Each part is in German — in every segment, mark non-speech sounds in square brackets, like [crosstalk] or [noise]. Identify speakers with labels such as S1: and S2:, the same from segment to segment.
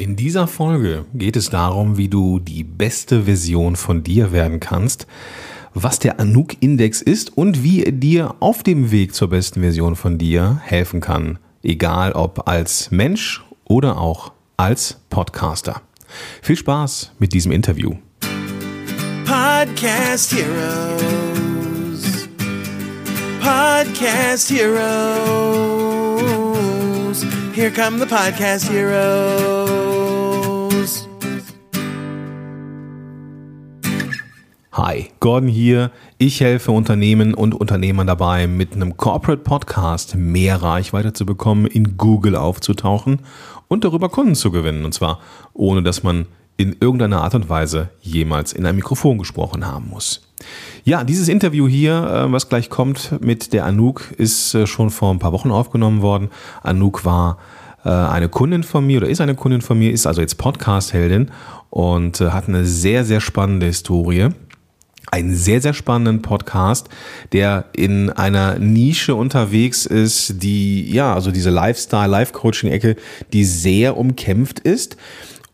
S1: In dieser Folge geht es darum, wie du die beste Version von dir werden kannst, was der Anouk-Index ist und wie er dir auf dem Weg zur besten Version von dir helfen kann, egal ob als Mensch oder auch als Podcaster. Viel Spaß mit diesem Interview.
S2: Podcast Heroes. Podcast Heroes. Here come the Podcast Heroes.
S1: Hi, Gordon hier. Ich helfe Unternehmen und Unternehmern dabei, mit einem Corporate Podcast mehr Reichweite zu bekommen, in Google aufzutauchen und darüber Kunden zu gewinnen. Und zwar ohne, dass man in irgendeiner Art und Weise jemals in ein Mikrofon gesprochen haben muss. Ja, dieses Interview hier, äh, was gleich kommt mit der Anouk, ist äh, schon vor ein paar Wochen aufgenommen worden. Anouk war äh, eine Kundin von mir oder ist eine Kundin von mir, ist also jetzt Podcast-Heldin und hat eine sehr, sehr spannende Historie einen sehr, sehr spannenden Podcast, der in einer Nische unterwegs ist, die, ja, also diese Lifestyle, Life-Coaching-Ecke, die sehr umkämpft ist.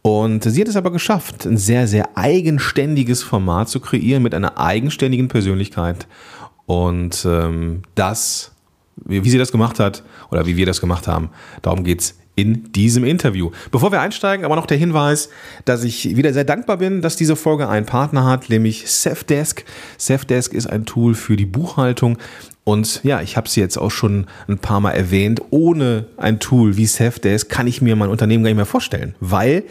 S1: Und sie hat es aber geschafft, ein sehr, sehr eigenständiges Format zu kreieren mit einer eigenständigen Persönlichkeit. Und ähm, das, wie, wie sie das gemacht hat oder wie wir das gemacht haben, darum geht's in diesem Interview. Bevor wir einsteigen, aber noch der Hinweis, dass ich wieder sehr dankbar bin, dass diese Folge einen Partner hat, nämlich Safdesk. Safdesk ist ein Tool für die Buchhaltung. Und ja, ich habe sie jetzt auch schon ein paar Mal erwähnt. Ohne ein Tool wie Safdesk kann ich mir mein Unternehmen gar nicht mehr vorstellen, weil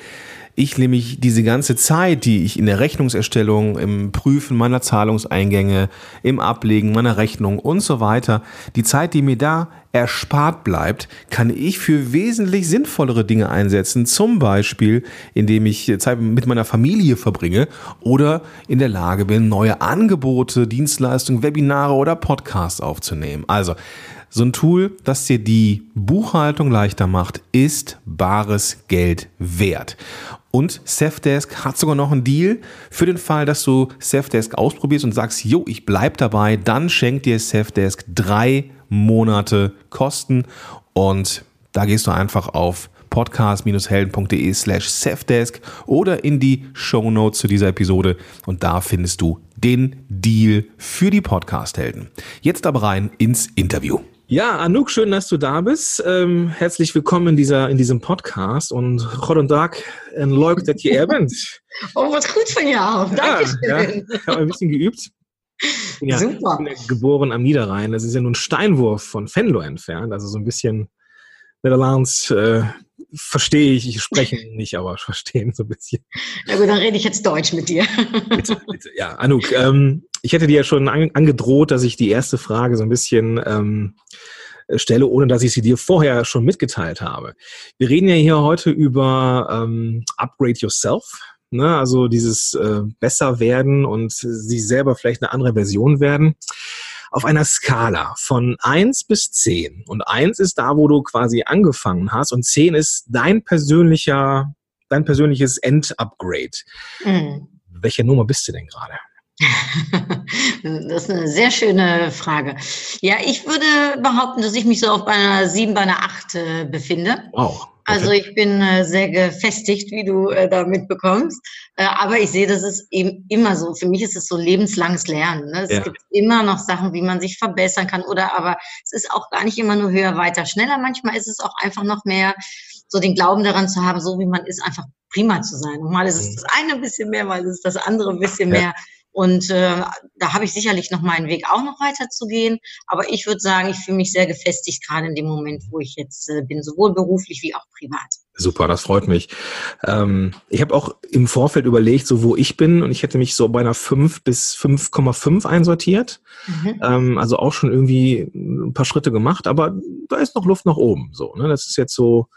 S1: ich nämlich diese ganze Zeit, die ich in der Rechnungserstellung, im Prüfen meiner Zahlungseingänge, im Ablegen meiner Rechnung und so weiter, die Zeit, die mir da erspart bleibt, kann ich für wesentlich sinnvollere Dinge einsetzen. Zum Beispiel, indem ich Zeit mit meiner Familie verbringe oder in der Lage bin, neue Angebote, Dienstleistungen, Webinare oder Podcasts aufzunehmen. Also, so ein Tool, das dir die Buchhaltung leichter macht, ist bares Geld wert. Und Safdesk hat sogar noch einen Deal für den Fall, dass du Safdesk ausprobierst und sagst, jo, ich bleib dabei, dann schenkt dir Safdesk drei Monate Kosten und da gehst du einfach auf podcast-helden.de slash Safdesk oder in die Show Notes zu dieser Episode und da findest du den Deal für die Podcast-Helden. Jetzt aber rein ins Interview. Ja, Anouk, schön, dass du da bist. Ähm, herzlich willkommen in, dieser, in diesem Podcast und Gott Tag en leuk dat je er bent.
S3: Oh, was gut von dir auch. Dankeschön.
S1: Ja, ja. Ich habe ein bisschen geübt. Ja, Super. Ich bin ja geboren am Niederrhein. Das ist ja nur ein Steinwurf von Venlo entfernt. Also so ein bisschen Niederlands äh, verstehe ich. Ich spreche nicht, aber verstehen so ein bisschen.
S3: Na gut, dann rede ich jetzt Deutsch mit dir.
S1: Bitte, bitte. Ja, Anouk, ähm, ich hätte dir ja schon an, angedroht, dass ich die erste Frage so ein bisschen ähm, stelle, ohne dass ich sie dir vorher schon mitgeteilt habe. Wir reden ja hier heute über ähm, Upgrade Yourself. Ne? Also dieses äh, besser werden und sich selber vielleicht eine andere Version werden. Auf einer Skala von eins bis zehn Und eins ist da, wo du quasi angefangen hast. Und zehn ist dein persönlicher, dein persönliches End-Upgrade. Mhm. Welche Nummer bist du denn gerade? [laughs]
S3: Das ist eine sehr schöne Frage. Ja, ich würde behaupten, dass ich mich so auf einer 7, bei einer 8 äh, befinde. Wow. Okay. Also ich bin äh, sehr gefestigt, wie du äh, da mitbekommst. Äh, aber ich sehe, das ist eben immer so. Für mich ist es so lebenslanges Lernen. Ne? Es ja. gibt immer noch Sachen, wie man sich verbessern kann. Oder aber es ist auch gar nicht immer nur höher, weiter, schneller. Manchmal ist es auch einfach noch mehr so den Glauben daran zu haben, so wie man ist, einfach prima zu sein. Und mal ist es mhm. das eine ein bisschen mehr, mal ist es das andere ein bisschen mehr. Ja. Und äh, da habe ich sicherlich noch meinen Weg auch noch weiter zu gehen. Aber ich würde sagen, ich fühle mich sehr gefestigt, gerade in dem Moment, wo ich jetzt äh, bin, sowohl beruflich wie auch privat.
S1: Super, das freut mich. Ähm, ich habe auch im Vorfeld überlegt, so wo ich bin, und ich hätte mich so bei einer 5 bis 5,5 einsortiert. Mhm. Ähm, also auch schon irgendwie ein paar Schritte gemacht, aber da ist noch Luft nach oben. So, ne? Das ist jetzt so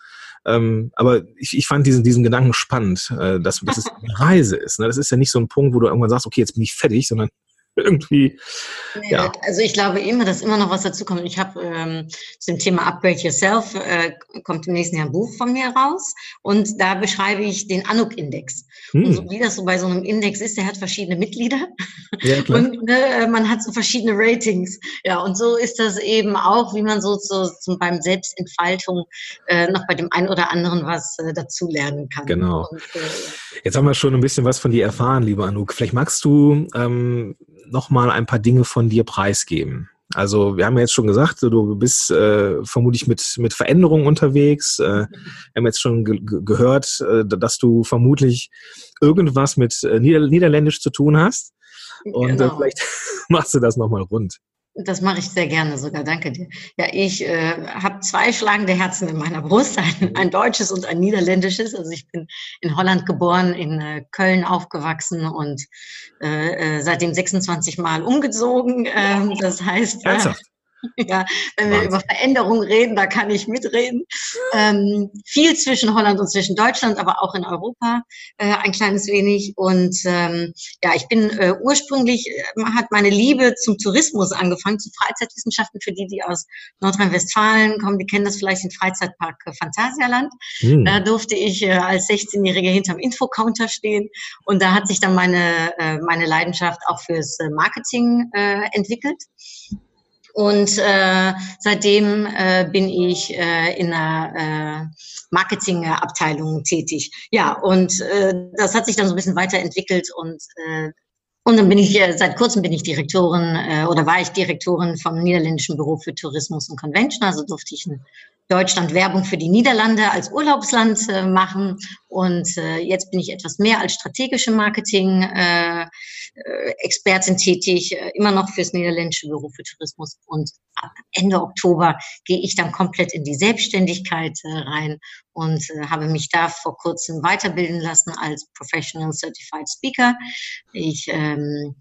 S1: ähm, aber ich, ich fand diesen, diesen Gedanken spannend, äh, dass, dass es eine Reise ist. Ne? Das ist ja nicht so ein Punkt, wo du irgendwann sagst, okay, jetzt bin ich fertig, sondern [laughs]
S3: irgendwie. Ja. Also ich glaube immer, dass immer noch was dazukommt. Ich habe ähm, zum Thema Upgrade Yourself äh, kommt im nächsten Jahr ein Buch von mir raus und da beschreibe ich den Anuk-Index. Hm. Und so, wie das so bei so einem Index ist, der hat verschiedene Mitglieder ja, [laughs] und ne, man hat so verschiedene Ratings. Ja, und so ist das eben auch, wie man so, so, so beim Selbstentfaltung äh, noch bei dem einen oder anderen was äh, dazulernen kann.
S4: Genau. Und, äh, Jetzt haben wir schon ein bisschen was von dir erfahren, lieber Anuk. Vielleicht magst du ähm, noch mal ein paar Dinge von dir preisgeben. Also wir haben ja jetzt schon gesagt, du bist äh, vermutlich mit, mit Veränderungen unterwegs. Äh, wir haben jetzt schon ge gehört, äh, dass du vermutlich irgendwas mit äh, Nieder Niederländisch zu tun hast. Und äh, genau. vielleicht [laughs] machst du das nochmal rund.
S3: Das mache ich sehr gerne sogar, danke dir. Ja, ich äh, habe zwei schlagende Herzen in meiner Brust, [laughs] ein, ein, deutsches und ein niederländisches. Also ich bin in Holland geboren, in äh, Köln aufgewachsen und äh, äh seitdem 26 Mal umgezogen. Ähm, das heißt, äh, Ja, wenn wir Wahnsinn. über Veränderungen reden, da kann ich mitreden. Ähm, viel zwischen Holland und zwischen Deutschland, aber auch in Europa äh, ein kleines wenig. Und ähm, ja, ich bin äh, ursprünglich, äh, hat meine Liebe zum Tourismus angefangen, zu Freizeitwissenschaften, für die, die aus Nordrhein-Westfalen kommen, die kennen das vielleicht den Freizeitpark Phantasialand. Hm. Da durfte ich äh, als 16-Jährige hinterm Infocounter stehen. Und da hat sich dann meine, äh, meine Leidenschaft auch fürs äh, Marketing äh, entwickelt. Und äh, seitdem äh, bin ich äh, in einer äh, Marketingabteilung tätig. Ja, und äh, das hat sich dann so ein bisschen weiterentwickelt und äh, und dann bin ich, äh, seit kurzem bin ich Direktorin äh, oder war ich Direktorin vom Niederländischen Büro für Tourismus und Convention. Also durfte ich in Deutschland Werbung für die Niederlande als Urlaubsland äh, machen. Und äh, jetzt bin ich etwas mehr als strategische Marketing äh, äh, tätig, äh, immer noch fürs Niederländische Büro für Tourismus. Und ab Ende Oktober gehe ich dann komplett in die Selbstständigkeit äh, rein und habe mich da vor kurzem weiterbilden lassen als Professional Certified Speaker. Ich ähm,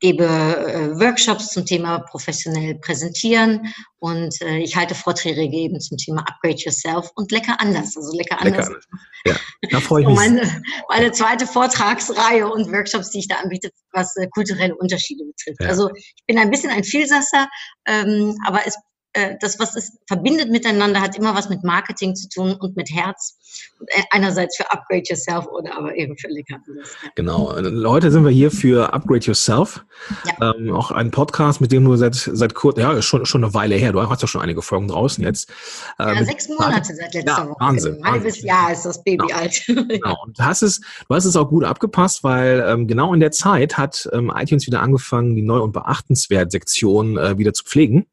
S3: gebe äh, Workshops zum Thema professionell präsentieren und äh, ich halte Vorträge eben zum Thema Upgrade Yourself und lecker anders. Also lecker anders. Lecker
S4: Ja, da freue ich [laughs] mich.
S3: Meine, meine zweite Vortragsreihe und Workshops, die ich da anbiete, was äh, kulturelle Unterschiede betrifft. Ja. Also ich bin ein bisschen ein Vielsasser, ähm, aber es äh, das, was es verbindet miteinander, hat immer was mit Marketing zu tun und mit Herz. Äh, einerseits für Upgrade Yourself oder aber eben für Lecker.
S4: Genau. Heute sind wir hier für Upgrade Yourself. Ja. Ähm, auch ein Podcast, mit dem du seit, seit kurz, ja, schon, schon eine Weile her. Du hast ja schon einige Folgen draußen jetzt.
S3: Ähm, ja, sechs Monate seit letzter ja, Woche.
S4: Wahnsinn. Ein
S3: halbes Jahr ist das Baby genau. alt. [laughs]
S4: genau. Und du hast es, du hast es auch gut abgepasst, weil ähm, genau in der Zeit hat ähm, iTunes wieder angefangen, die Neu- und Beachtenswert-Sektion äh, wieder zu pflegen.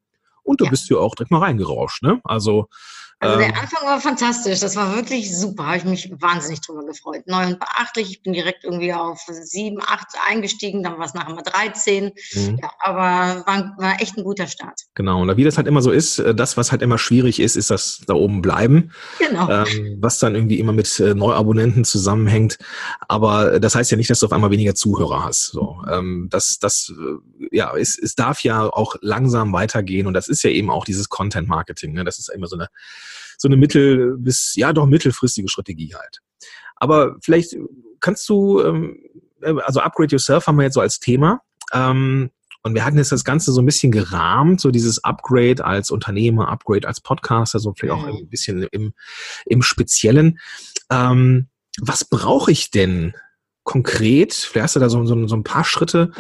S4: Und du ja. bist ja auch direkt mal reingerauscht, ne? Also
S3: also der ähm, Anfang war fantastisch, das war wirklich super, habe ich mich wahnsinnig drüber gefreut. Neu und beachtlich, ich bin direkt irgendwie auf sieben, acht eingestiegen, dann war es nachher mal 13, mhm. ja, aber war, war echt ein guter Start.
S4: Genau, und wie das halt immer so ist, äh, das, was halt immer schwierig ist, ist das da oben bleiben,
S3: genau.
S4: Ähm, was dann irgendwie immer mit äh, Neuabonnenten zusammenhängt, aber das heißt ja nicht, dass du auf einmal weniger Zuhörer hast. So, ähm, das, das, äh, ja, es, es darf ja auch langsam weitergehen und das ist ja eben auch dieses Content-Marketing, ne? das ist immer so eine so eine mittel- bis, ja doch mittelfristige Strategie halt. Aber vielleicht kannst du, ähm, also Upgrade Yourself haben wir jetzt so als Thema. Ähm, und wir hatten jetzt das Ganze so ein bisschen gerahmt, so dieses Upgrade als Unternehmer, Upgrade als Podcaster, so vielleicht auch mhm. ein bisschen im, im Speziellen. Ähm, was brauche ich denn konkret? Vielleicht hast du da so, so, so ein paar Schritte,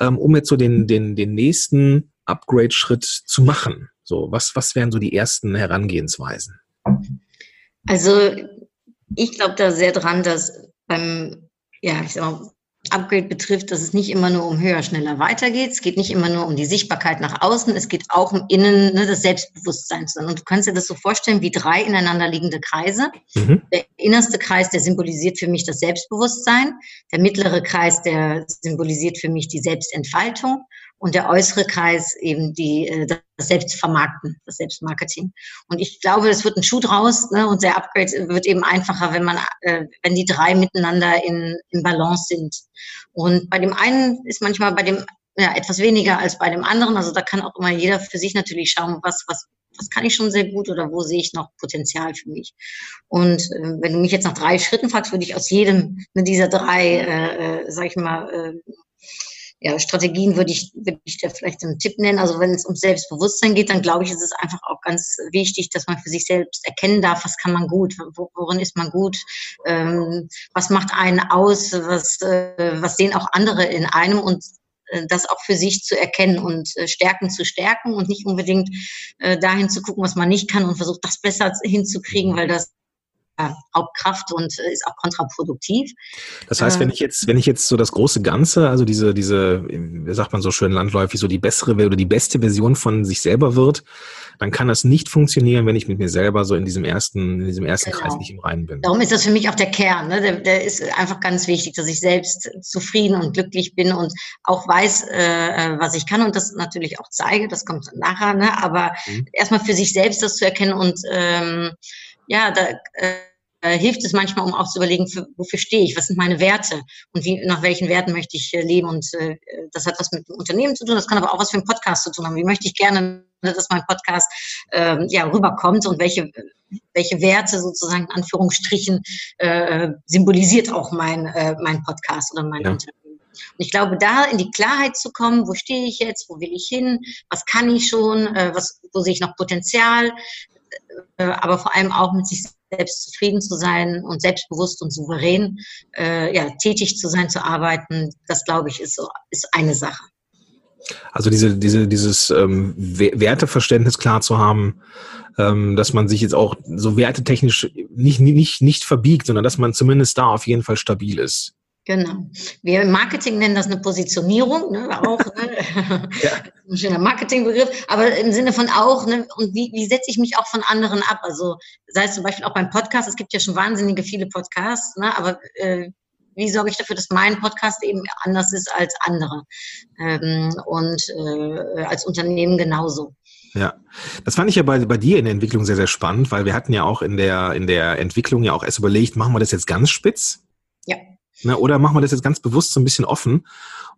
S4: ähm, um jetzt so den, den, den nächsten Upgrade-Schritt zu machen. So, was, was wären so die ersten Herangehensweisen?
S3: Also ich glaube da sehr dran, dass beim, ja, ich sag mal, Upgrade betrifft, dass es nicht immer nur um höher, schneller weitergeht. Es geht nicht immer nur um die Sichtbarkeit nach außen. Es geht auch um innen, ne, das Selbstbewusstsein. Und du kannst dir das so vorstellen wie drei ineinander liegende Kreise. Mhm. Der innerste Kreis, der symbolisiert für mich das Selbstbewusstsein. Der mittlere Kreis, der symbolisiert für mich die Selbstentfaltung und der äußere Kreis eben die, äh, das Selbstvermarkten, das Selbstmarketing. Und ich glaube, es wird ein Schuh draus ne? und der Upgrade wird eben einfacher, wenn man, äh, wenn die drei miteinander in, in Balance sind. Und bei dem einen ist manchmal bei dem ja, etwas weniger als bei dem anderen. Also da kann auch immer jeder für sich natürlich schauen, was, was, was kann ich schon sehr gut oder wo sehe ich noch Potenzial für mich. Und äh, wenn du mich jetzt nach drei Schritten fragst, würde ich aus jedem dieser drei, äh, äh, sag ich mal, äh, ja, Strategien würde ich, würde ich da vielleicht einen Tipp nennen. Also wenn es um Selbstbewusstsein geht, dann glaube ich, ist es einfach auch ganz wichtig, dass man für sich selbst erkennen darf, was kann man gut, worin ist man gut, ähm, was macht einen aus, was, äh, was sehen auch andere in einem und äh, das auch für sich zu erkennen und äh, Stärken zu stärken und nicht unbedingt äh, dahin zu gucken, was man nicht kann und versucht, das besser hinzukriegen, weil das Hauptkraft und ist auch kontraproduktiv.
S4: Das heißt, wenn ich jetzt, wenn ich jetzt so das große Ganze, also diese, diese, wie sagt man so schön landläufig, so die bessere oder die beste Version von sich selber wird, dann kann das nicht funktionieren, wenn ich mit mir selber so in diesem ersten, in diesem ersten genau. Kreis nicht im Reinen bin.
S3: Darum ist das für mich auch der Kern. Ne? Der, der ist einfach ganz wichtig, dass ich selbst zufrieden und glücklich bin und auch weiß, äh, was ich kann und das natürlich auch zeige. Das kommt nachher. Ne? Aber mhm. erstmal für sich selbst das zu erkennen und ähm, ja, da äh, hilft es manchmal, um auch zu überlegen, für, wofür stehe ich, was sind meine Werte und wie, nach welchen Werten möchte ich äh, leben. Und äh, das hat was mit dem Unternehmen zu tun, das kann aber auch was für einen Podcast zu tun haben. Wie möchte ich gerne, dass mein Podcast äh, ja, rüberkommt und welche, welche Werte sozusagen in Anführungsstrichen äh, symbolisiert auch mein, äh, mein Podcast oder mein ja. Unternehmen. Und ich glaube, da in die Klarheit zu kommen, wo stehe ich jetzt, wo will ich hin, was kann ich schon, äh, was, wo sehe ich noch Potenzial, äh, aber vor allem auch mit sich selbst zufrieden zu sein und selbstbewusst und souverän äh, ja, tätig zu sein, zu arbeiten, das glaube ich ist so ist eine Sache.
S4: Also diese, diese, dieses ähm, Werteverständnis klar zu haben, ähm, dass man sich jetzt auch so wertetechnisch nicht, nicht, nicht verbiegt, sondern dass man zumindest da auf jeden Fall stabil ist.
S3: Genau. Wir im Marketing nennen das eine Positionierung, ne, auch ne? [laughs] ja. ein schöner Marketingbegriff, aber im Sinne von auch, ne, und wie, wie setze ich mich auch von anderen ab? Also sei es zum Beispiel auch beim Podcast, es gibt ja schon wahnsinnige viele Podcasts, ne, aber äh, wie sorge ich dafür, dass mein Podcast eben anders ist als andere ähm, und äh, als Unternehmen genauso.
S4: Ja, das fand ich ja bei, bei dir in der Entwicklung sehr, sehr spannend, weil wir hatten ja auch in der, in der Entwicklung ja auch erst überlegt, machen wir das jetzt ganz spitz?
S3: Ja.
S4: Ne, oder machen wir das jetzt ganz bewusst so ein bisschen offen?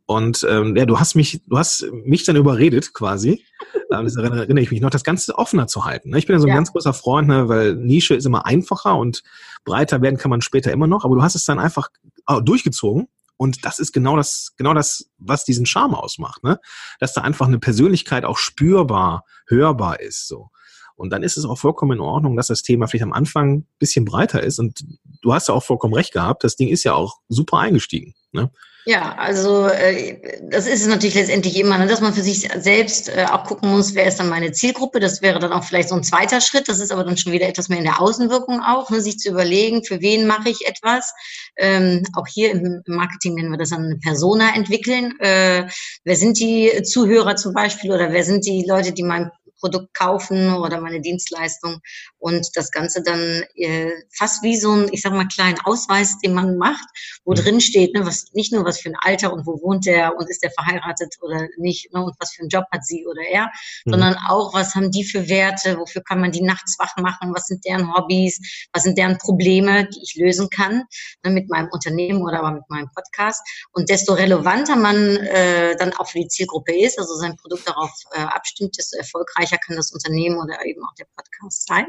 S4: Und ähm, ja, du hast mich, du hast mich dann überredet quasi. [laughs] Ähm, das erinnere ich mich noch, das Ganze offener zu halten. Ne? Ich bin ja so ein ja. ganz großer Freund, ne, weil Nische ist immer einfacher und breiter werden kann man später immer noch. Aber du hast es dann einfach oh, durchgezogen. Und das ist genau das, genau das, was diesen Charme ausmacht, ne? Dass da einfach eine Persönlichkeit auch spürbar, hörbar ist, so. Und dann ist es auch vollkommen in Ordnung, dass das Thema vielleicht am Anfang ein bisschen breiter ist. Und du hast ja auch vollkommen recht gehabt, das Ding ist ja auch super eingestiegen. Ne?
S3: Ja, also äh, das ist es natürlich letztendlich immer, ne, dass man für sich selbst äh, auch gucken muss, wer ist dann meine Zielgruppe. Das wäre dann auch vielleicht so ein zweiter Schritt. Das ist aber dann schon wieder etwas mehr in der Außenwirkung auch, ne, sich zu überlegen, für wen mache ich etwas. Ähm, auch hier im Marketing nennen wir das dann eine Persona entwickeln. Äh, wer sind die Zuhörer zum Beispiel oder wer sind die Leute, die mein Produkt kaufen oder meine Dienstleistung und das Ganze dann äh, fast wie so ein, ich sag mal, kleinen Ausweis, den man macht, wo mhm. drin steht, ne, was nicht nur was für ein Alter und wo wohnt der und ist der verheiratet oder nicht ne, und was für einen Job hat sie oder er, mhm. sondern auch, was haben die für Werte, wofür kann man die nachts wach machen, was sind deren Hobbys, was sind deren Probleme, die ich lösen kann ne, mit meinem Unternehmen oder aber mit meinem Podcast. Und desto relevanter man äh, dann auch für die Zielgruppe ist, also sein Produkt darauf äh, abstimmt, desto erfolgreicher erfolgreicher kann das Unternehmen oder eben auch der Podcast sein.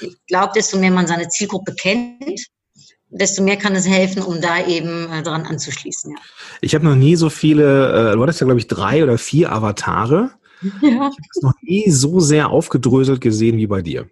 S3: Ich glaube, desto mehr man seine Zielgruppe kennt, desto mehr kann es helfen, um da eben äh, dran anzuschließen. Ja.
S4: Ich habe noch nie so viele, äh, du hattest ja, glaube ich, drei oder vier Avatare. [laughs] Ja. Ich habe es noch nie so sehr aufgedröselt gesehen wie bei dir.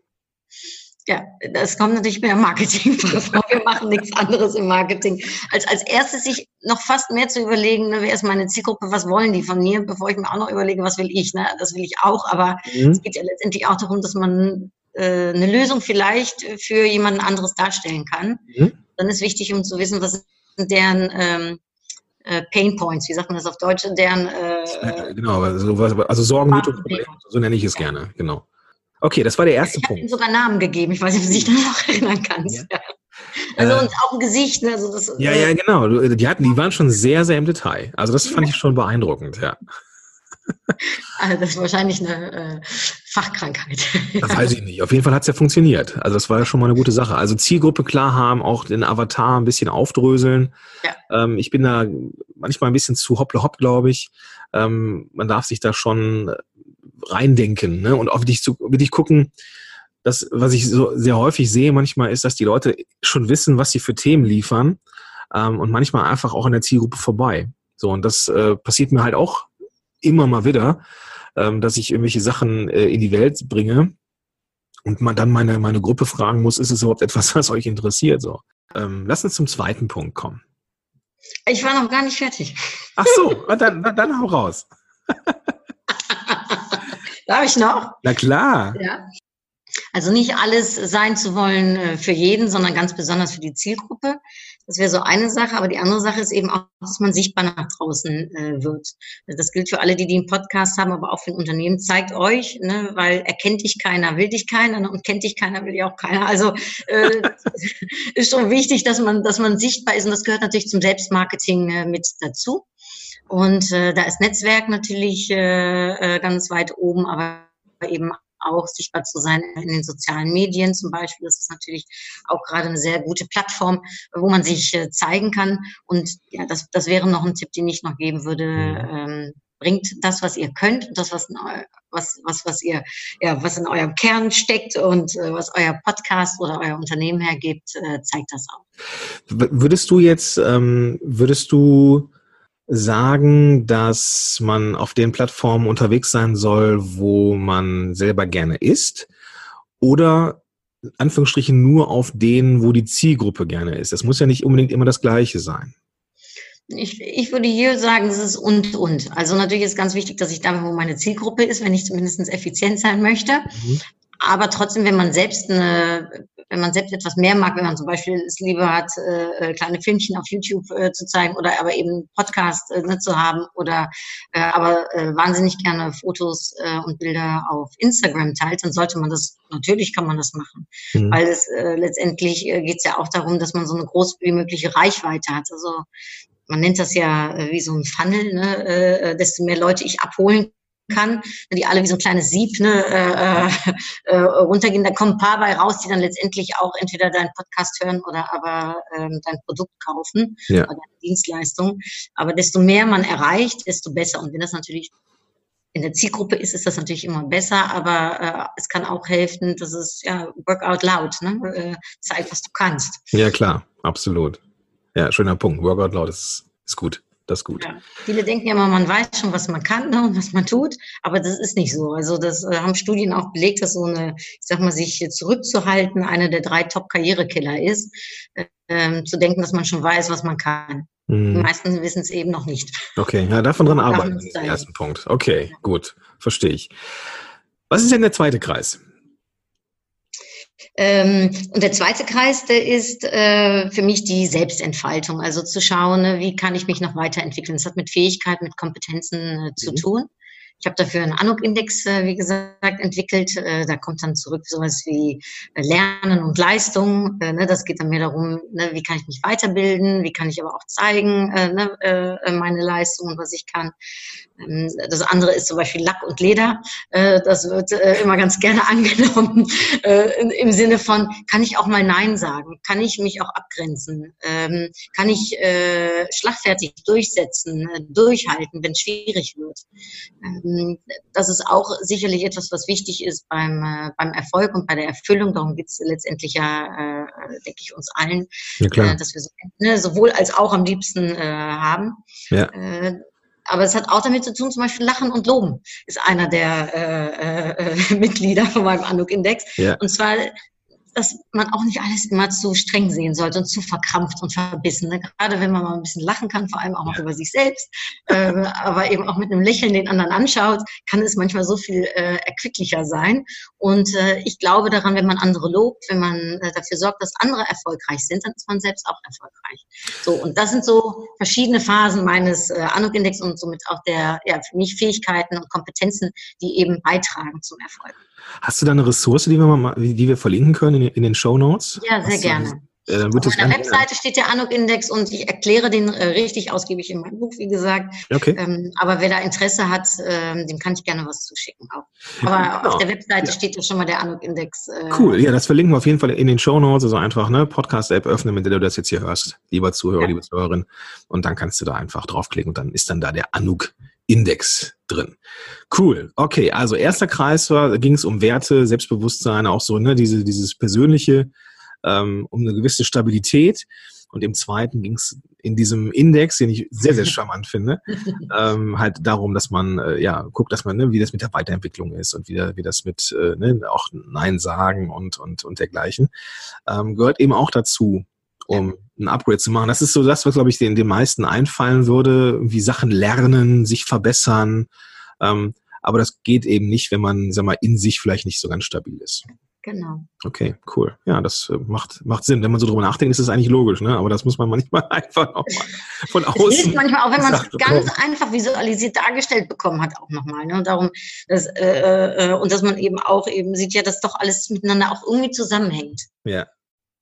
S3: Ja, das kommt natürlich dem Marketing [laughs] vor. Wir machen nichts anderes im Marketing, als als erstes sich noch fast mehr zu überlegen, ne, wer ist meine Zielgruppe, was wollen die von mir, bevor ich mir auch noch überlege, was will ich. Ne? Das will ich auch, aber mhm. es geht ja letztendlich auch darum, dass man äh, eine Lösung vielleicht für jemanden anderes darstellen kann. Mhm. Dann ist wichtig, um zu wissen, was sind deren ähm, äh, Pain Points, wie sagt man das auf Deutsch, deren
S4: äh, genau, also, also Sorgen, so nenne ich es ja. gerne, genau. Okay, das war der erste
S3: ich
S4: Punkt.
S3: Ich habe sogar Namen gegeben. Ich weiß nicht, ob du dich daran noch [laughs] erinnern kannst. Ja. Also äh, und auch ein Gesicht. Ne? Also das,
S4: ja, ja, genau. Die hatten, die waren schon sehr, sehr im Detail. Also das fand ich schon beeindruckend, ja. [laughs]
S3: Also das ist wahrscheinlich eine äh, Fachkrankheit.
S4: Das [laughs] weiß ich nicht. Auf jeden Fall hat es ja funktioniert. Also das war ja schon mal eine gute Sache. Also Zielgruppe klar haben, auch den Avatar ein bisschen aufdröseln. Ja. Ähm, ich bin da manchmal ein bisschen zu hopple hopp, glaube ich. Ähm, man darf sich da schon reindenken ne? und auf dich, zu, dich gucken. Das, was ich so sehr häufig sehe manchmal, ist, dass die Leute schon wissen, was sie für Themen liefern ähm, und manchmal einfach auch in der Zielgruppe vorbei. So, und das äh, passiert mir halt auch immer mal wieder, ähm, dass ich irgendwelche Sachen äh, in die Welt bringe und man dann meine, meine Gruppe fragen muss, ist es überhaupt etwas, [laughs] was euch interessiert? So. Ähm, lass uns zum zweiten Punkt kommen.
S3: Ich war noch gar nicht fertig.
S4: Ach so, dann, dann, dann hau raus. [laughs]
S3: Darf ich noch?
S4: Na klar.
S3: Ja. Also nicht alles sein zu wollen äh, für jeden, sondern ganz besonders für die Zielgruppe. Das wäre so eine Sache. Aber die andere Sache ist eben auch, dass man sichtbar nach draußen äh, wird. Das gilt für alle, die, die einen Podcast haben, aber auch für ein Unternehmen. Zeigt euch, ne, weil erkennt dich keiner, will dich keiner ne, und kennt dich keiner, will dich auch keiner. Also äh, [laughs] ist schon wichtig, dass man, dass man sichtbar ist. Und das gehört natürlich zum Selbstmarketing äh, mit dazu. Und äh, da ist Netzwerk natürlich äh, äh ganz weit oben, aber eben auch sichtbar zu sein in den sozialen Medien zum Beispiel. Das ist natürlich auch gerade eine sehr gute Plattform, wo man sich äh, zeigen kann. Und ja, das, das wäre noch ein Tipp, den ich noch geben würde. Ähm, bringt das, was ihr könnt, das, was, was, was, was ihr, ja, was in eurem Kern steckt und äh, was euer Podcast oder euer Unternehmen hergibt, äh, zeigt das auch.
S4: Würdest du jetzt, ähm, würdest du sagen, dass man auf den Plattformen unterwegs sein soll, wo man selber gerne ist? Oder Anführungsstrichen nur auf denen, wo die Zielgruppe gerne ist? Das muss ja nicht unbedingt immer das Gleiche sein.
S3: Ich, ich würde hier sagen, es ist und und. Also natürlich ist ganz wichtig, dass ich da, wo meine Zielgruppe ist, wenn ich zumindest effizient sein möchte. Mhm. Aber trotzdem, wenn man selbst eine wenn man selbst etwas mehr mag, wenn man zum Beispiel es lieber hat, äh, äh, kleine Filmchen auf YouTube äh, zu zeigen oder aber eben Podcast äh, ne, zu haben oder äh, aber äh, wahnsinnig gerne Fotos äh, und Bilder auf Instagram teilt, dann sollte man das, natürlich kann man das machen. Mhm. Weil es äh, letztendlich äh, geht es ja auch darum, dass man so eine groß wie mögliche Reichweite hat. Also man nennt das ja äh, wie so ein Funnel, ne? äh, desto mehr Leute ich abholen kann, die alle wie so ein kleines Sieb ne, äh, äh, runtergehen. Da kommen ein paar bei raus, die dann letztendlich auch entweder deinen Podcast hören oder aber ähm, dein Produkt kaufen ja. oder deine Dienstleistung. Aber desto mehr man erreicht, desto besser. Und wenn das natürlich in der Zielgruppe ist, ist das natürlich immer besser, aber äh, es kann auch helfen, dass es ja work out loud, ne? äh, zeig, was du kannst.
S4: Ja, klar, absolut. Ja, schöner Punkt. Work out loud ist, ist gut das ist gut. Ja.
S3: Viele denken ja immer, man weiß schon, was man kann ne, und was man tut, aber das ist nicht so. Also das äh, haben Studien auch belegt, dass so eine, ich sag mal, sich zurückzuhalten, einer der drei Top-Karrierekiller ist, äh, zu denken, dass man schon weiß, was man kann. Mhm. Die meisten wissen es eben noch nicht.
S4: Okay, ja, davon dran arbeiten, ersten Punkt. Okay, ja. gut, verstehe ich. Was ist denn der zweite Kreis?
S3: Ähm, und der zweite Kreis, der ist äh, für mich die Selbstentfaltung, also zu schauen, ne, wie kann ich mich noch weiterentwickeln. Das hat mit Fähigkeit, mit Kompetenzen äh, zu mhm. tun. Ich habe dafür einen Anuk-Index, äh, wie gesagt, entwickelt. Äh, da kommt dann zurück sowas wie äh, Lernen und Leistung. Äh, ne, das geht dann mehr darum, ne, wie kann ich mich weiterbilden, wie kann ich aber auch zeigen, ne, meine Leistung und was ich kann. Ähm, das andere ist zum Beispiel Lack und Leder. Äh, das wird äh, immer ganz gerne [laughs] angenommen äh, im Sinne von, kann ich auch mal Nein sagen? Kann ich mich auch abgrenzen? Ähm, kann ich schlagfertig durchsetzen, durchhalten, wenn es schwierig wird? Ähm, das ist auch sicherlich etwas, was wichtig ist beim, beim Erfolg und bei der Erfüllung. Darum geht es letztendlich ja, denke ich, uns allen, ja, dass wir so, ne, sowohl als auch am liebsten haben. Ja aber es hat auch damit zu tun, zum Beispiel Lachen und Loben ist einer der äh, äh, [laughs] Mitglieder von meinem Anuk-Index. Ja. Und zwar dass man auch nicht alles immer zu streng sehen sollte und zu verkrampft und verbissen. Ne? Gerade wenn man mal ein bisschen lachen kann, vor allem auch noch über sich selbst, äh, aber eben auch mit einem Lächeln den anderen anschaut, kann es manchmal so viel äh, erquicklicher sein. Und äh, ich glaube daran, wenn man andere lobt, wenn man äh, dafür sorgt, dass andere erfolgreich sind, dann ist man selbst auch erfolgreich. So, und das sind so verschiedene Phasen meines äh, Anuk-Index und somit auch der, ja, für mich Fähigkeiten und Kompetenzen, die eben beitragen zum Erfolg.
S4: Hast du da eine Ressource, die wir, mal, die wir verlinken können in, in den Show Notes?
S3: Ja, sehr gerne. Äh, Auf meiner Webseite steht der Anuk-Index und ich erkläre den äh, richtig ausgiebig in meinem Buch, wie gesagt. Okay. Ähm, aber wer da Interesse hat, ähm, dem kann ich gerne was zuschicken auch. Aber genau. auf der Webseite ja. steht ja schon mal der Anuk-Index.
S4: Äh, cool, ja, das verlinken wir auf jeden Fall in den Show Notes. Also einfach ne Podcast-App öffnen, mit der du das jetzt hier hörst, lieber Zuhörer, ja. liebe Zuhörerin. Und dann kannst du da einfach draufklicken und dann ist dann da der Anuk Index drin. Cool. Okay, also erster Kreis war, ging es um Werte, Selbstbewusstsein, auch so, ne, diese, dieses persönliche, ähm, um eine gewisse Stabilität. Und im zweiten ging es in diesem Index, den ich sehr, sehr [laughs] charmant finde, ähm, halt darum, dass man äh, ja guckt, dass man, ne, wie das mit der Weiterentwicklung ist und wie, wie das mit äh, ne, auch Nein sagen und, und, und dergleichen, ähm, gehört eben auch dazu, um ein Upgrade zu machen. Das ist so das, was, glaube ich, den, den meisten einfallen würde, wie Sachen lernen, sich verbessern. Ähm, aber das geht eben nicht, wenn man, sag mal, in sich vielleicht nicht so ganz stabil ist.
S3: Genau.
S4: Okay, cool. Ja, das äh, macht, macht Sinn. Wenn man so drüber nachdenkt, ist das eigentlich logisch, ne? Aber das muss man manchmal [laughs] einfach noch mal von außen. Es hilft
S3: manchmal auch, wenn man es ganz einfach visualisiert dargestellt bekommen hat, auch nochmal. Ne? Und darum, dass, äh, äh, und dass man eben auch eben sieht, ja, dass doch alles miteinander auch irgendwie zusammenhängt.
S4: Ja.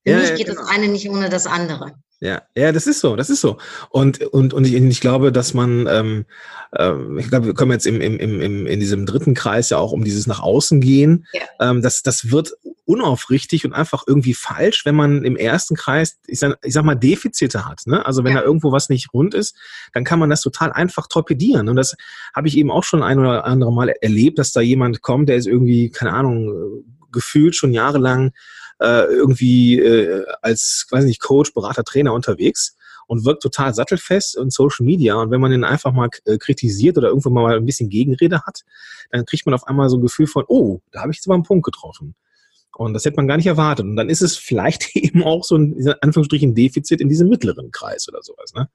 S3: Für ja, mich geht genau. das eine nicht ohne das andere.
S4: Ja, ja, das ist so, das ist so. Und, und, und ich, ich glaube, dass man, ähm, äh, ich glaube, wir kommen jetzt im, im, im, in diesem dritten Kreis ja auch um dieses nach außen gehen. Ja. Ähm, das, das wird unaufrichtig und einfach irgendwie falsch, wenn man im ersten Kreis, ich sag, ich sag mal, Defizite hat. Ne? Also wenn ja. da irgendwo was nicht rund ist, dann kann man das total einfach torpedieren. Und das habe ich eben auch schon ein oder andere Mal erlebt, dass da jemand kommt, der ist irgendwie, keine Ahnung, gefühlt schon jahrelang äh, irgendwie äh, als, weiß nicht, Coach, Berater, Trainer unterwegs und wirkt total sattelfest in Social Media. Und wenn man ihn einfach mal äh, kritisiert oder irgendwo mal ein bisschen Gegenrede hat, dann kriegt man auf einmal so ein Gefühl von, oh, da habe ich jetzt aber einen Punkt getroffen. Und das hätte man gar nicht erwartet. Und dann ist es [laughs] vielleicht eben auch so ein, in Anführungsstrichen, Defizit in diesem mittleren Kreis oder sowas. Ne?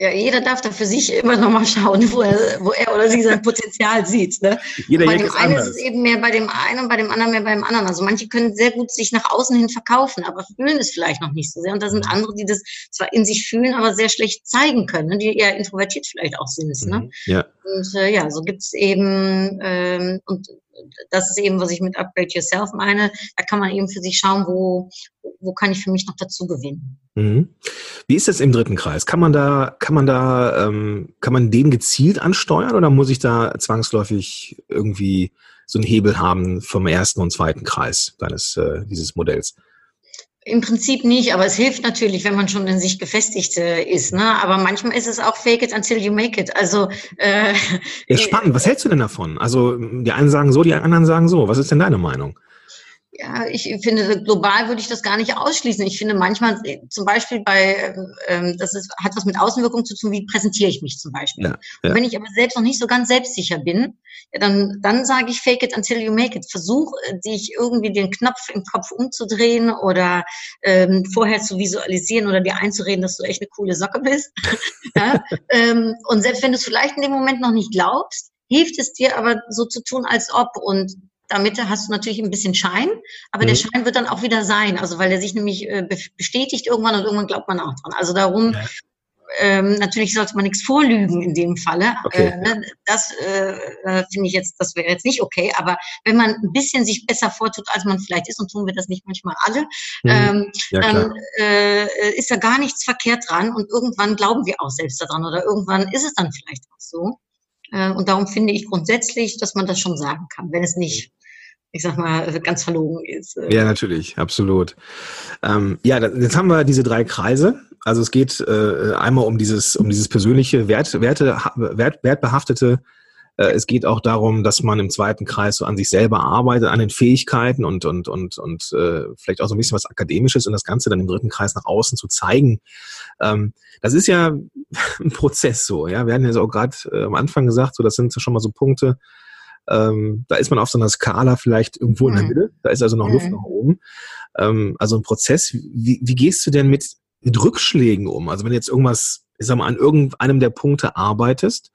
S3: Ja, jeder darf da für sich immer nochmal schauen, wo er, wo er oder sie sein Potenzial sieht. Ne? Jeder bei dem einen anders. ist es eben mehr bei dem einen und bei dem anderen mehr beim anderen. Also manche können sehr gut sich nach außen hin verkaufen, aber fühlen es vielleicht noch nicht so sehr. Und da sind mhm. andere, die das zwar in sich fühlen, aber sehr schlecht zeigen können, ne? die eher introvertiert vielleicht auch sind. Ne? Mhm. Ja. Und äh, ja, so gibt's eben, ähm, und das ist eben, was ich mit Upgrade Yourself meine. Da kann man eben für sich schauen, wo, wo kann ich für mich noch dazu gewinnen.
S4: Mhm. Wie ist das im dritten Kreis? Kann man da, kann man da, ähm, kann man den gezielt ansteuern oder muss ich da zwangsläufig irgendwie so einen Hebel haben vom ersten und zweiten Kreis deines äh, dieses Modells?
S3: Im Prinzip nicht, aber es hilft natürlich, wenn man schon in sich gefestigt äh, ist. Ne? Aber manchmal ist es auch fake it until you make it. Also
S4: äh, ja, spannend. Was hältst du denn davon? Also die einen sagen so, die anderen sagen so. Was ist denn deine Meinung?
S3: Ja, ich finde, global würde ich das gar nicht ausschließen. Ich finde manchmal, äh, zum Beispiel bei, ähm, das ist, hat was mit Außenwirkung zu tun, wie präsentiere ich mich zum Beispiel. Ja, ja. Und wenn ich aber selbst noch nicht so ganz selbstsicher bin, ja, dann, dann sage ich fake it until you make it. Versuch, äh, dich irgendwie den Knopf im Kopf umzudrehen oder ähm, vorher zu visualisieren oder dir einzureden, dass du echt eine coole Socke bist. [laughs] ja, ähm, und selbst wenn du es vielleicht in dem Moment noch nicht glaubst, hilft es dir aber so zu tun, als ob. Und damit hast du natürlich ein bisschen Schein, aber mhm. der Schein wird dann auch wieder sein, also weil er sich nämlich äh, bestätigt irgendwann und irgendwann glaubt man auch dran. Also darum, ja. ähm, natürlich sollte man nichts vorlügen in dem Falle. Okay. Äh, ne, das äh, äh, finde ich jetzt, das wäre jetzt nicht okay, aber wenn man ein bisschen sich besser vortut, als man vielleicht ist, und tun wir das nicht manchmal alle, mhm. ähm, ja, dann äh, ist da gar nichts verkehrt dran und irgendwann glauben wir auch selbst daran oder irgendwann ist es dann vielleicht auch so. Äh, und darum finde ich grundsätzlich, dass man das schon sagen kann, wenn es nicht ich sag mal, ganz verlogen ist.
S4: Äh. Ja, natürlich, absolut. Ähm, ja, jetzt haben wir diese drei Kreise. Also es geht äh, einmal um dieses, um dieses persönliche Wert, Werte, Wert, wertbehaftete. Äh, es geht auch darum, dass man im zweiten Kreis so an sich selber arbeitet, an den Fähigkeiten und und und und äh, vielleicht auch so ein bisschen was Akademisches und das Ganze dann im dritten Kreis nach außen zu zeigen. Ähm, das ist ja [laughs] ein Prozess so. Ja, wir hatten ja so auch gerade äh, am Anfang gesagt, so das sind schon mal so Punkte ähm, da ist man auf so einer Skala vielleicht irgendwo in der mhm. Mitte. Da ist also noch mhm. Luft nach oben. Ähm, also ein Prozess. Wie, wie gehst du denn mit, mit Rückschlägen um? Also wenn du jetzt irgendwas, ich sag mal, an irgendeinem der Punkte arbeitest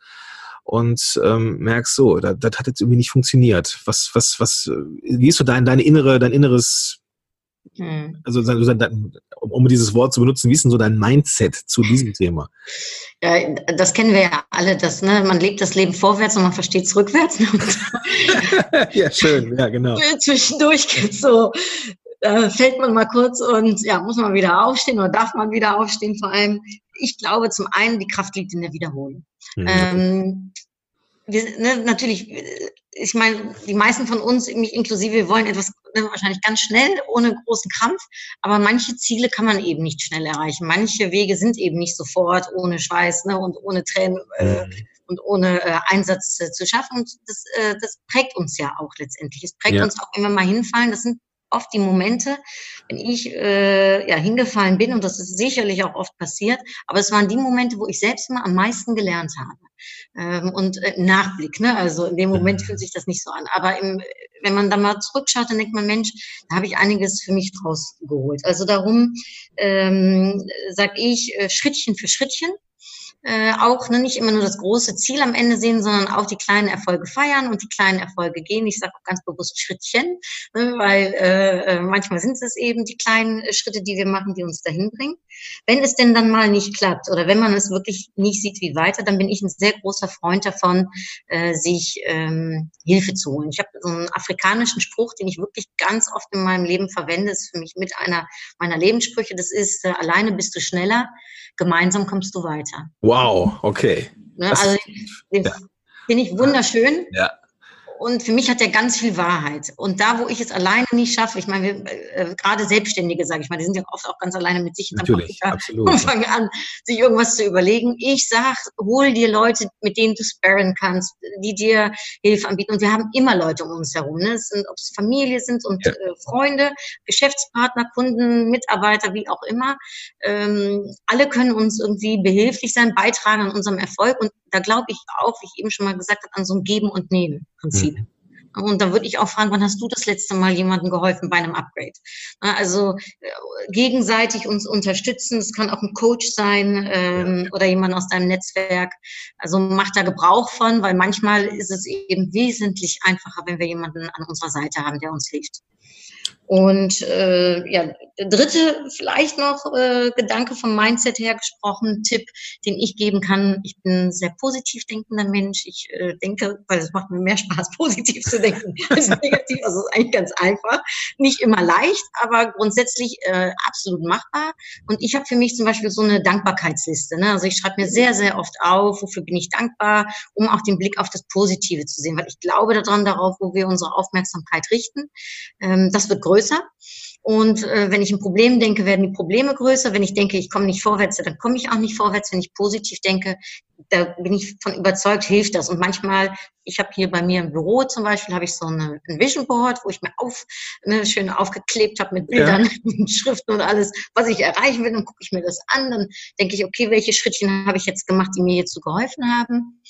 S4: und ähm, merkst so, das, das hat jetzt irgendwie nicht funktioniert. Was, was, was, wie ist so dein, deine innere, dein inneres hm. Also um dieses Wort zu benutzen, wie ist denn so dein Mindset zu diesem [laughs] Thema?
S3: Ja, das kennen wir ja alle, dass ne, man lebt das Leben vorwärts und man versteht es rückwärts. [laughs] [laughs]
S4: ja, schön, ja, genau.
S3: Zwischendurch geht so, da fällt man mal kurz und ja, muss man wieder aufstehen oder darf man wieder aufstehen vor allem. Ich glaube zum einen, die Kraft liegt in der Wiederholung. Mhm. Ähm, wir, ne, natürlich, ich meine, die meisten von uns, mich inklusive, wir wollen etwas wahrscheinlich ganz schnell, ohne großen Krampf, aber manche Ziele kann man eben nicht schnell erreichen. Manche Wege sind eben nicht sofort ohne Schweiß ne, und ohne Tränen äh, mhm. und ohne äh, Einsatz äh, zu schaffen. Und das, äh, das prägt uns ja auch letztendlich. Es prägt ja. uns auch, wenn wir mal hinfallen, das sind oft die Momente, wenn ich äh, ja hingefallen bin und das ist sicherlich auch oft passiert, aber es waren die Momente, wo ich selbst mal am meisten gelernt habe. Ähm, und äh, Nachblick, ne? Also in dem Moment mhm. fühlt sich das nicht so an. Aber im, wenn man da mal zurückschaut, dann denkt man, Mensch, da habe ich einiges für mich draus geholt. Also darum ähm, sage ich äh, Schrittchen für Schrittchen äh, auch ne, nicht immer nur das große Ziel am Ende sehen, sondern auch die kleinen Erfolge feiern und die kleinen Erfolge gehen. Ich sage auch ganz bewusst Schrittchen, ne, weil äh, äh manchmal sind es eben die kleinen Schritte, die wir machen, die uns dahin bringen. Wenn es denn dann mal nicht klappt oder wenn man es wirklich nicht sieht, wie weiter, dann bin ich ein sehr großer Freund davon, äh, sich ähm, Hilfe zu holen. Ich habe so einen afrikanischen Spruch, den ich wirklich ganz oft in meinem Leben verwende, das ist für mich mit einer meiner Lebenssprüche. Das ist, äh, alleine bist du schneller, gemeinsam kommst du weiter.
S4: Wow, okay.
S3: Ne, also den ja. finde ich wunderschön.
S4: Ja
S3: und für mich hat er ganz viel Wahrheit. Und da, wo ich es alleine nicht schaffe, ich meine, äh, gerade Selbstständige, sage ich mal, die sind ja oft auch ganz alleine mit sich
S4: Natürlich, absolut.
S3: und fangen an, sich irgendwas zu überlegen. Ich sag, hol dir Leute, mit denen du sparren kannst, die dir Hilfe anbieten. Und wir haben immer Leute um uns herum, ne? Ob es Familie sind und ja. äh, Freunde, Geschäftspartner, Kunden, Mitarbeiter, wie auch immer. Ähm, alle können uns irgendwie behilflich sein, beitragen an unserem Erfolg. Und da glaube ich auch, wie ich eben schon mal gesagt habe, an so ein Geben und Nehmen Prinzip. Mhm. Und da würde ich auch fragen, wann hast du das letzte Mal jemandem geholfen bei einem Upgrade? Also äh, gegenseitig uns unterstützen. Es kann auch ein Coach sein ähm, ja. oder jemand aus deinem Netzwerk. Also macht da Gebrauch von, weil manchmal ist es eben wesentlich einfacher, wenn wir jemanden an unserer Seite haben, der uns hilft. Und äh, ja, der dritte, vielleicht noch äh, Gedanke vom Mindset her gesprochen, Tipp, den ich geben kann. Ich bin sehr positiv denkender Mensch. Ich äh, denke, weil es macht mir mehr Spaß, [laughs] positiv zu denken als negativ. Also ist eigentlich ganz einfach. Nicht immer leicht, aber grundsätzlich äh, absolut machbar. Und ich habe für mich zum Beispiel so eine Dankbarkeitsliste. Ne? Also ich schreibe mir sehr, sehr oft auf, wofür bin ich dankbar, um auch den Blick auf das Positive zu sehen, weil ich glaube daran darauf, wo wir unsere Aufmerksamkeit richten. Ähm, das wird größer. Und äh, wenn ich ein Problem denke, werden die Probleme größer. Wenn ich denke, ich komme nicht vorwärts, dann komme ich auch nicht vorwärts. Wenn ich positiv denke, da bin ich von überzeugt, hilft das. Und manchmal, ich habe hier bei mir im Büro zum Beispiel, habe ich so eine, ein Vision Board, wo ich mir auf, ne, schön aufgeklebt habe mit Bildern, ja. [laughs] mit Schriften und alles, was ich erreichen will. Dann gucke ich mir das an. Dann denke ich, okay, welche Schrittchen habe ich jetzt gemacht, die mir so geholfen haben.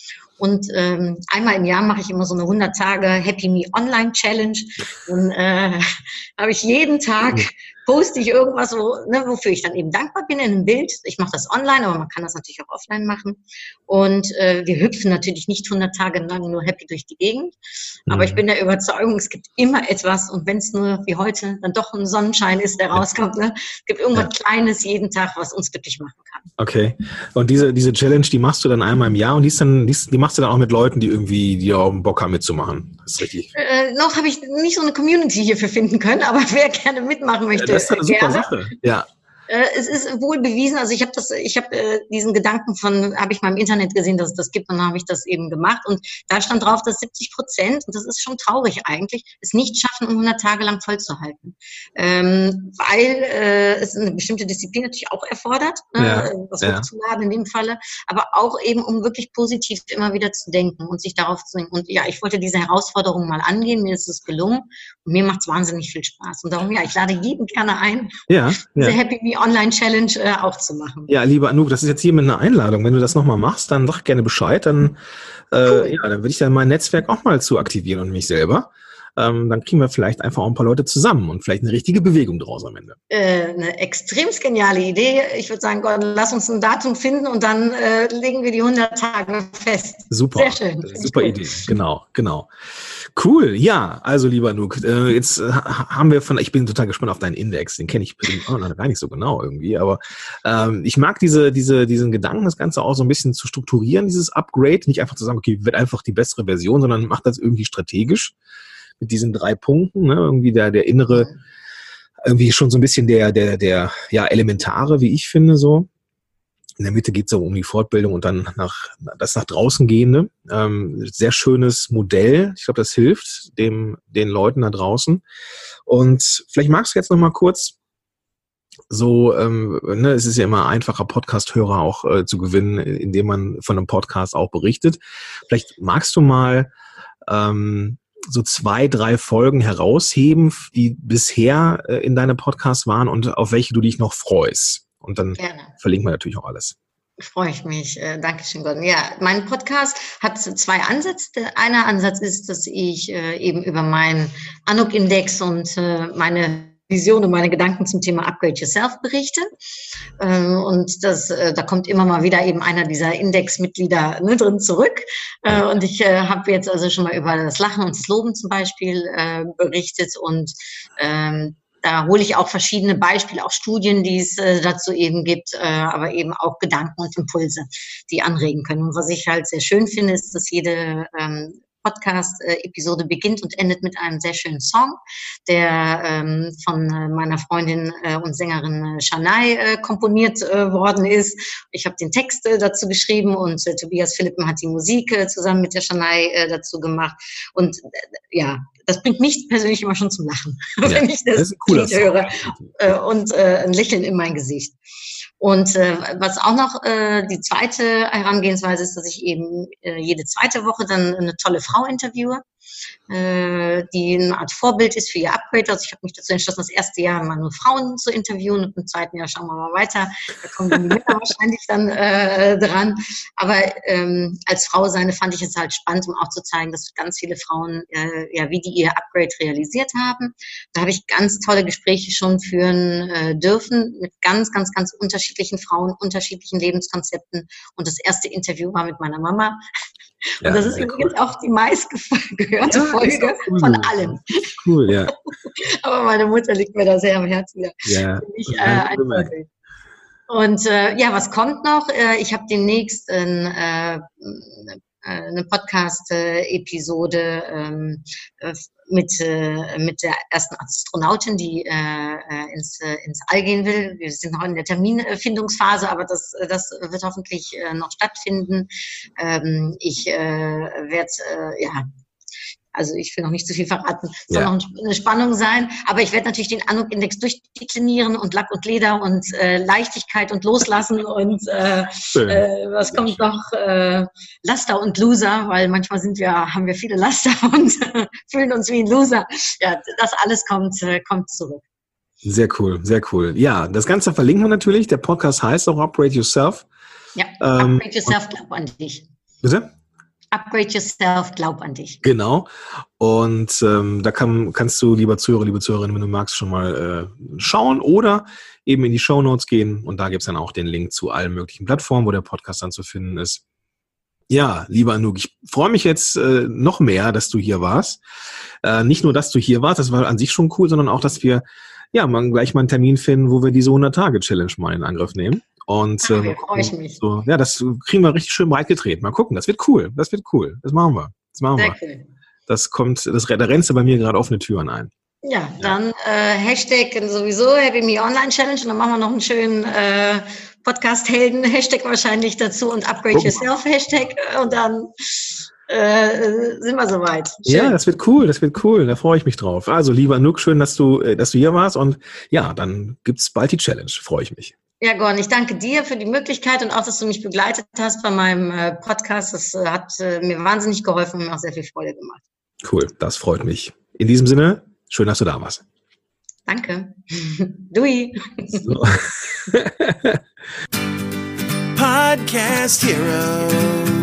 S3: Und ähm, einmal im Jahr mache ich immer so eine 100 Tage Happy Me Online Challenge. Dann äh, [laughs] habe ich jeden Tag poste ich irgendwas, wo, ne, wofür ich dann eben dankbar bin in einem Bild. Ich mache das online, aber man kann das natürlich auch offline machen. Und äh, wir hüpfen natürlich nicht 100 Tage lang nur happy durch die Gegend. Aber mhm. ich bin der Überzeugung, es gibt immer etwas. Und wenn es nur wie heute dann doch ein Sonnenschein ist, der rauskommt, ne, es gibt irgendwas ja. Kleines jeden Tag, was uns glücklich machen kann.
S4: Okay. Und diese, diese Challenge, die machst du dann einmal im Jahr und die, ist dann, die, die machst du dann auch mit Leuten, die irgendwie, die auch Bock haben mitzumachen.
S3: Das ist richtig. Äh, noch habe ich nicht so eine Community hierfür finden können, aber [laughs] wer gerne mitmachen möchte,
S4: das ist eine super. Sache. Ja.
S3: Äh, es ist wohl bewiesen, also ich habe das, ich habe äh, diesen Gedanken von, habe ich mal im Internet gesehen, dass es das gibt und dann habe ich das eben gemacht und da stand drauf, dass 70 Prozent, und das ist schon traurig eigentlich, es nicht schaffen, um 100 Tage lang vollzuhalten, ähm, weil äh, es eine bestimmte Disziplin natürlich auch erfordert, ne, ja, äh, das ja. hochzuladen in dem Falle, aber auch eben, um wirklich positiv immer wieder zu denken und sich darauf zu denken. Und ja, ich wollte diese Herausforderung mal angehen, mir ist es gelungen und mir macht es wahnsinnig viel Spaß. Und darum, ja, ich lade jeden gerne ein,
S4: ja, ja.
S3: Happy Me Online-Challenge äh, auch zu machen.
S4: Ja, lieber Anouk, das ist jetzt hier mit einer Einladung. Wenn du das nochmal machst, dann sag gerne Bescheid. Dann, äh, cool. ja, dann würde ich dann mein Netzwerk auch mal zu aktivieren und mich selber. Ähm, dann kriegen wir vielleicht einfach auch ein paar Leute zusammen und vielleicht eine richtige Bewegung draus am Ende.
S3: Äh, eine extrem geniale Idee. Ich würde sagen, Gott, lass uns ein Datum finden und dann äh, legen wir die 100 Tage fest.
S4: Super. Sehr schön. Super Idee. Genau, genau. Cool, ja, also lieber Nuk, äh, jetzt äh, haben wir von, ich bin total gespannt auf deinen Index, den kenne ich oh, gar nicht so genau irgendwie, aber ähm, ich mag diese, diese, diesen Gedanken, das Ganze auch so ein bisschen zu strukturieren, dieses Upgrade, nicht einfach zu sagen, okay, wird einfach die bessere Version, sondern macht das irgendwie strategisch mit diesen drei Punkten, ne? irgendwie der, der innere, irgendwie schon so ein bisschen der, der, der, ja, elementare, wie ich finde, so in der Mitte geht es um die Fortbildung und dann nach das nach draußen gehende. Ähm, sehr schönes Modell. Ich glaube, das hilft dem, den Leuten da draußen. Und vielleicht magst du jetzt noch mal kurz so, ähm, ne, es ist ja immer einfacher, Podcast-Hörer auch äh, zu gewinnen, indem man von einem Podcast auch berichtet. Vielleicht magst du mal ähm, so zwei, drei Folgen herausheben, die bisher äh, in deinem Podcast waren und auf welche du dich noch freust. Und dann Gerne. verlinken wir natürlich auch alles.
S3: Freue ich mich. Äh, Dankeschön, Gordon. Ja, mein Podcast hat zwei Ansätze. Der eine Ansatz ist, dass ich äh, eben über meinen Anuk-Index und äh, meine Vision und meine Gedanken zum Thema Upgrade Yourself berichte. Ähm, und das, äh, da kommt immer mal wieder eben einer dieser Index-Mitglieder ne, drin zurück. Äh, und ich äh, habe jetzt also schon mal über das Lachen und das Loben zum Beispiel berichtet und ähm, da hole ich auch verschiedene Beispiele, auch Studien, die es äh, dazu eben gibt, äh, aber eben auch Gedanken und Impulse, die anregen können. Und was ich halt sehr schön finde, ist, dass jede ähm, Podcast-Episode beginnt und endet mit einem sehr schönen Song, der ähm, von äh, meiner Freundin und Sängerin Shanai komponiert worden ist. Ich habe den Text dazu geschrieben und Tobias Philippen hat die Musik zusammen mit der Shanai dazu gemacht. Und ja, das bringt mich persönlich immer schon zum Lachen, [laughs] ja, wenn ich das, das höre. Äh, und äh, ein Lächeln in mein Gesicht. Und äh, was auch noch äh, die zweite Herangehensweise ist, dass ich eben äh, jede zweite Woche dann eine tolle Frau interviewe äh, die eine Art Vorbild ist für ihr Upgrade. Also ich habe mich dazu entschlossen, das erste Jahr mal nur Frauen zu interviewen und im zweiten Jahr schauen wir mal weiter. Da kommen die [laughs] Männer wahrscheinlich dann äh, dran. Aber ähm, als Frau seine fand ich es halt spannend, um auch zu zeigen, dass ganz viele Frauen, äh, ja, wie die ihr Upgrade realisiert haben. Da habe ich ganz tolle Gespräche schon führen äh, dürfen mit ganz, ganz, ganz unterschiedlichen Frauen, unterschiedlichen Lebenskonzepten. Und das erste Interview war mit meiner Mama. Ja, und das ist übrigens cool. auch die meistgehörte ja, Folge cool. von allen.
S4: Cool, ja. [laughs]
S3: Aber meine Mutter liegt mir da sehr am Herzen. Ja. Ich, äh, und äh, ja, was kommt noch? Äh, ich habe demnächst ein, äh, eine Podcast-Episode ähm, äh, mit, äh, mit der ersten Astronautin, die äh, äh, ins, äh, ins All gehen will. Wir sind noch in der Terminfindungsphase, aber das, das wird hoffentlich äh, noch stattfinden. Ähm, ich äh, werde äh, ja also ich will noch nicht zu viel verraten. Es soll ja. noch eine Spannung sein. Aber ich werde natürlich den Anuk-Index durchdeklinieren und Lack und Leder und äh, Leichtigkeit und Loslassen und äh, äh, was kommt noch? Äh, Laster und Loser, weil manchmal sind wir, haben wir viele Laster [laughs] und fühlen uns wie ein Loser. Ja, das alles kommt, äh, kommt zurück.
S4: Sehr cool, sehr cool. Ja, das Ganze verlinken wir natürlich. Der Podcast heißt auch Operate Yourself.
S3: Ja, ähm, Upgrade Yourself, glaub an dich.
S4: Bitte?
S3: Upgrade yourself, glaub an dich.
S4: Genau. Und ähm, da kann, kannst du, lieber Zuhörer, liebe Zuhörerin, wenn du magst, schon mal äh, schauen oder eben in die Show Notes gehen. Und da gibt es dann auch den Link zu allen möglichen Plattformen, wo der Podcast dann zu finden ist. Ja, lieber Anouk, ich freue mich jetzt äh, noch mehr, dass du hier warst. Äh, nicht nur, dass du hier warst, das war an sich schon cool, sondern auch, dass wir ja mal gleich mal einen Termin finden, wo wir diese 100-Tage-Challenge mal in Angriff nehmen. Und
S3: ah, äh, freue ich mich.
S4: So, ja, das kriegen wir richtig schön breit getreten. Mal gucken, das wird cool. Das wird cool. Das machen wir. Das machen Sehr wir. Cool. Das kommt, das, da rennst du bei mir gerade offene Türen ein.
S3: Ja, dann äh, Hashtag sowieso Happy Me Online Challenge und dann machen wir noch einen schönen äh, Podcast Helden Hashtag wahrscheinlich dazu und Upgrade Yourself Hashtag und dann äh, sind wir soweit.
S4: Schön. Ja, das wird cool, das wird cool, da freue ich mich drauf. Also lieber Nook, schön, dass du, äh, dass du hier warst und ja, dann gibt's bald die Challenge, freue ich mich.
S3: Ja, Gorn, ich danke dir für die Möglichkeit und auch, dass du mich begleitet hast bei meinem äh, Podcast. Das äh, hat äh, mir wahnsinnig geholfen und mir auch sehr viel Freude gemacht.
S4: Cool, das freut mich. In diesem Sinne, schön, dass du da warst.
S3: Danke. [laughs] Dui. So. [laughs]
S2: Podcast Heroes.